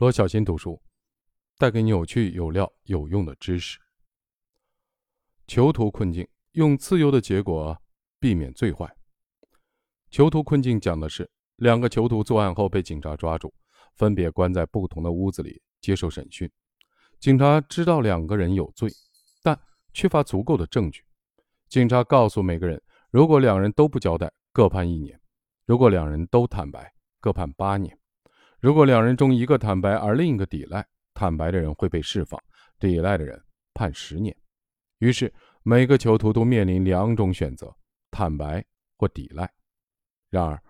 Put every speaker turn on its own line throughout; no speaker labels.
罗小新读书，带给你有趣、有料、有用的知识。囚徒困境，用自由的结果避免最坏。囚徒困境讲的是两个囚徒作案后被警察抓住，分别关在不同的屋子里接受审讯。警察知道两个人有罪，但缺乏足够的证据。警察告诉每个人，如果两人都不交代，各判一年；如果两人都坦白，各判八年。如果两人中一个坦白，而另一个抵赖，坦白的人会被释放，抵赖的人判十年。于是，每个囚徒都面临两种选择：坦白或抵赖。然而，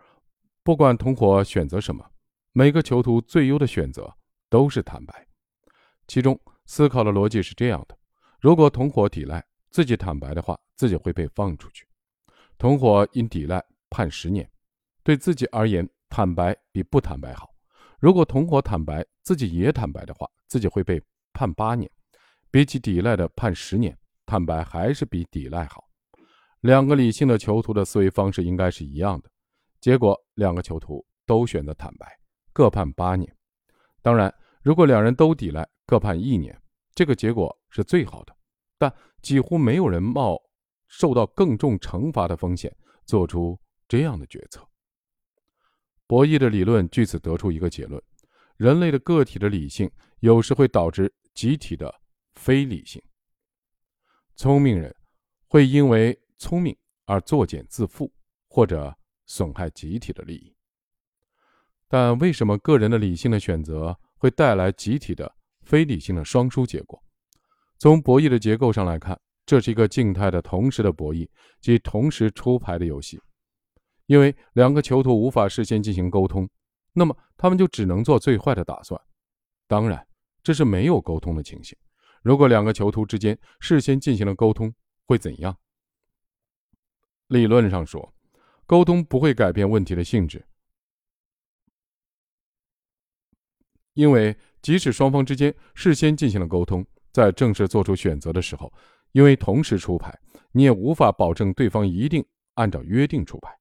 不管同伙选择什么，每个囚徒最优的选择都是坦白。其中思考的逻辑是这样的：如果同伙抵赖，自己坦白的话，自己会被放出去；同伙因抵赖判十年，对自己而言，坦白比不坦白好。如果同伙坦白，自己也坦白的话，自己会被判八年，比起抵赖的判十年，坦白还是比抵赖好。两个理性的囚徒的思维方式应该是一样的，结果两个囚徒都选择坦白，各判八年。当然，如果两人都抵赖，各判一年，这个结果是最好的。但几乎没有人冒受到更重惩罚的风险做出这样的决策。博弈的理论据此得出一个结论：人类的个体的理性有时会导致集体的非理性。聪明人会因为聪明而作茧自缚，或者损害集体的利益。但为什么个人的理性的选择会带来集体的非理性的双输结果？从博弈的结构上来看，这是一个静态的同时的博弈，即同时出牌的游戏。因为两个囚徒无法事先进行沟通，那么他们就只能做最坏的打算。当然，这是没有沟通的情形。如果两个囚徒之间事先进行了沟通，会怎样？理论上说，沟通不会改变问题的性质，因为即使双方之间事先进行了沟通，在正式做出选择的时候，因为同时出牌，你也无法保证对方一定按照约定出牌。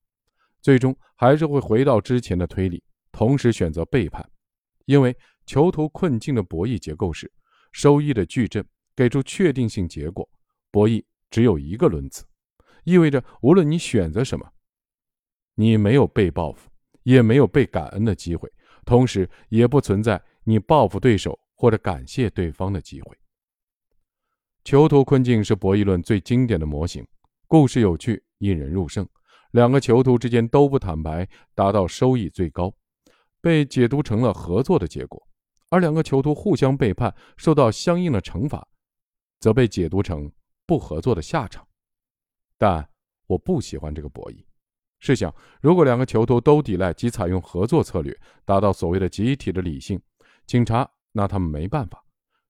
最终还是会回到之前的推理，同时选择背叛，因为囚徒困境的博弈结构是收益的矩阵给出确定性结果，博弈只有一个轮子，意味着无论你选择什么，你没有被报复，也没有被感恩的机会，同时也不存在你报复对手或者感谢对方的机会。囚徒困境是博弈论最经典的模型，故事有趣，引人入胜。两个囚徒之间都不坦白，达到收益最高，被解读成了合作的结果；而两个囚徒互相背叛，受到相应的惩罚，则被解读成不合作的下场。但我不喜欢这个博弈。试想，如果两个囚徒都抵赖及采用合作策略，达到所谓的集体的理性，警察拿他们没办法。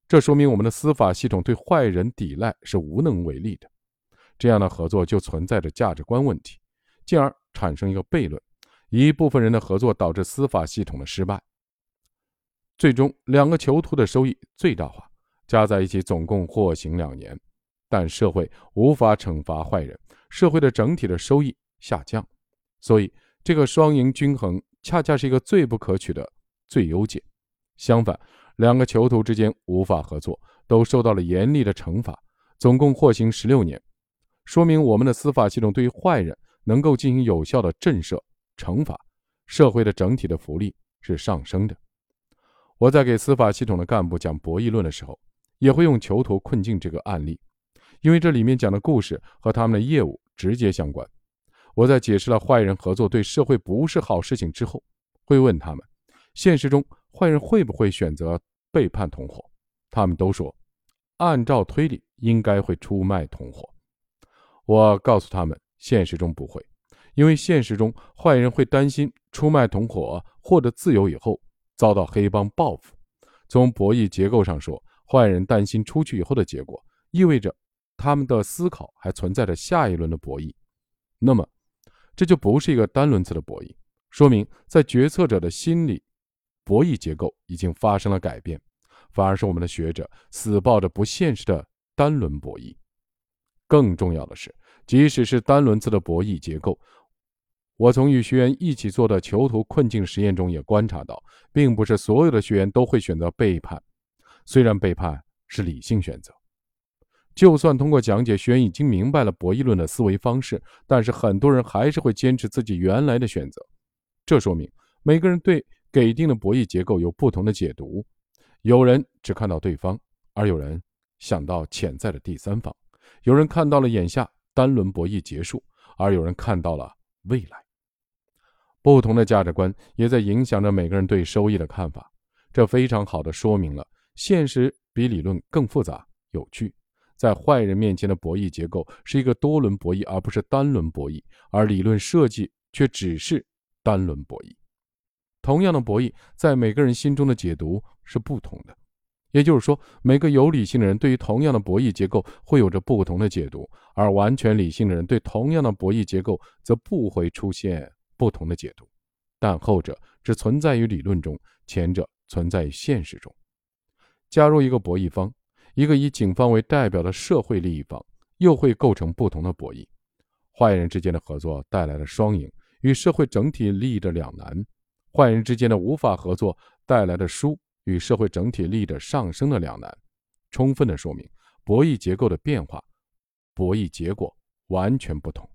这说明我们的司法系统对坏人抵赖是无能为力的。这样的合作就存在着价值观问题。进而产生一个悖论：一部分人的合作导致司法系统的失败。最终，两个囚徒的收益最大化，加在一起总共获刑两年，但社会无法惩罚坏人，社会的整体的收益下降。所以，这个双赢均衡恰恰是一个最不可取的最优解。相反，两个囚徒之间无法合作，都受到了严厉的惩罚，总共获刑十六年，说明我们的司法系统对于坏人。能够进行有效的震慑、惩罚，社会的整体的福利是上升的。我在给司法系统的干部讲博弈论的时候，也会用囚徒困境这个案例，因为这里面讲的故事和他们的业务直接相关。我在解释了坏人合作对社会不是好事情之后，会问他们：现实中坏人会不会选择背叛同伙？他们都说，按照推理应该会出卖同伙。我告诉他们。现实中不会，因为现实中坏人会担心出卖同伙获得自由以后遭到黑帮报复。从博弈结构上说，坏人担心出去以后的结果，意味着他们的思考还存在着下一轮的博弈。那么，这就不是一个单轮次的博弈，说明在决策者的心理博弈结构已经发生了改变，反而是我们的学者死抱着不现实的单轮博弈。更重要的是。即使是单轮次的博弈结构，我从与学员一起做的囚徒困境实验中也观察到，并不是所有的学员都会选择背叛，虽然背叛是理性选择。就算通过讲解，学员已经明白了博弈论的思维方式，但是很多人还是会坚持自己原来的选择。这说明每个人对给定的博弈结构有不同的解读。有人只看到对方，而有人想到潜在的第三方；有人看到了眼下单轮博弈结束，而有人看到了未来。不同的价值观也在影响着每个人对收益的看法。这非常好的说明了现实比理论更复杂、有趣。在坏人面前的博弈结构是一个多轮博弈，而不是单轮博弈，而理论设计却只是单轮博弈。同样的博弈，在每个人心中的解读是不同的，也就是说，每个有理性的人对于同样的博弈结构会有着不同的解读，而完全理性的人对同样的博弈结构则不会出现不同的解读。但后者只存在于理论中，前者存在于现实中。加入一个博弈方。一个以警方为代表的社会利益方，又会构成不同的博弈。坏人之间的合作带来了双赢，与社会整体利益的两难；坏人之间的无法合作带来的输，与社会整体利益的上升的两难，充分的说明博弈结构的变化，博弈结果完全不同。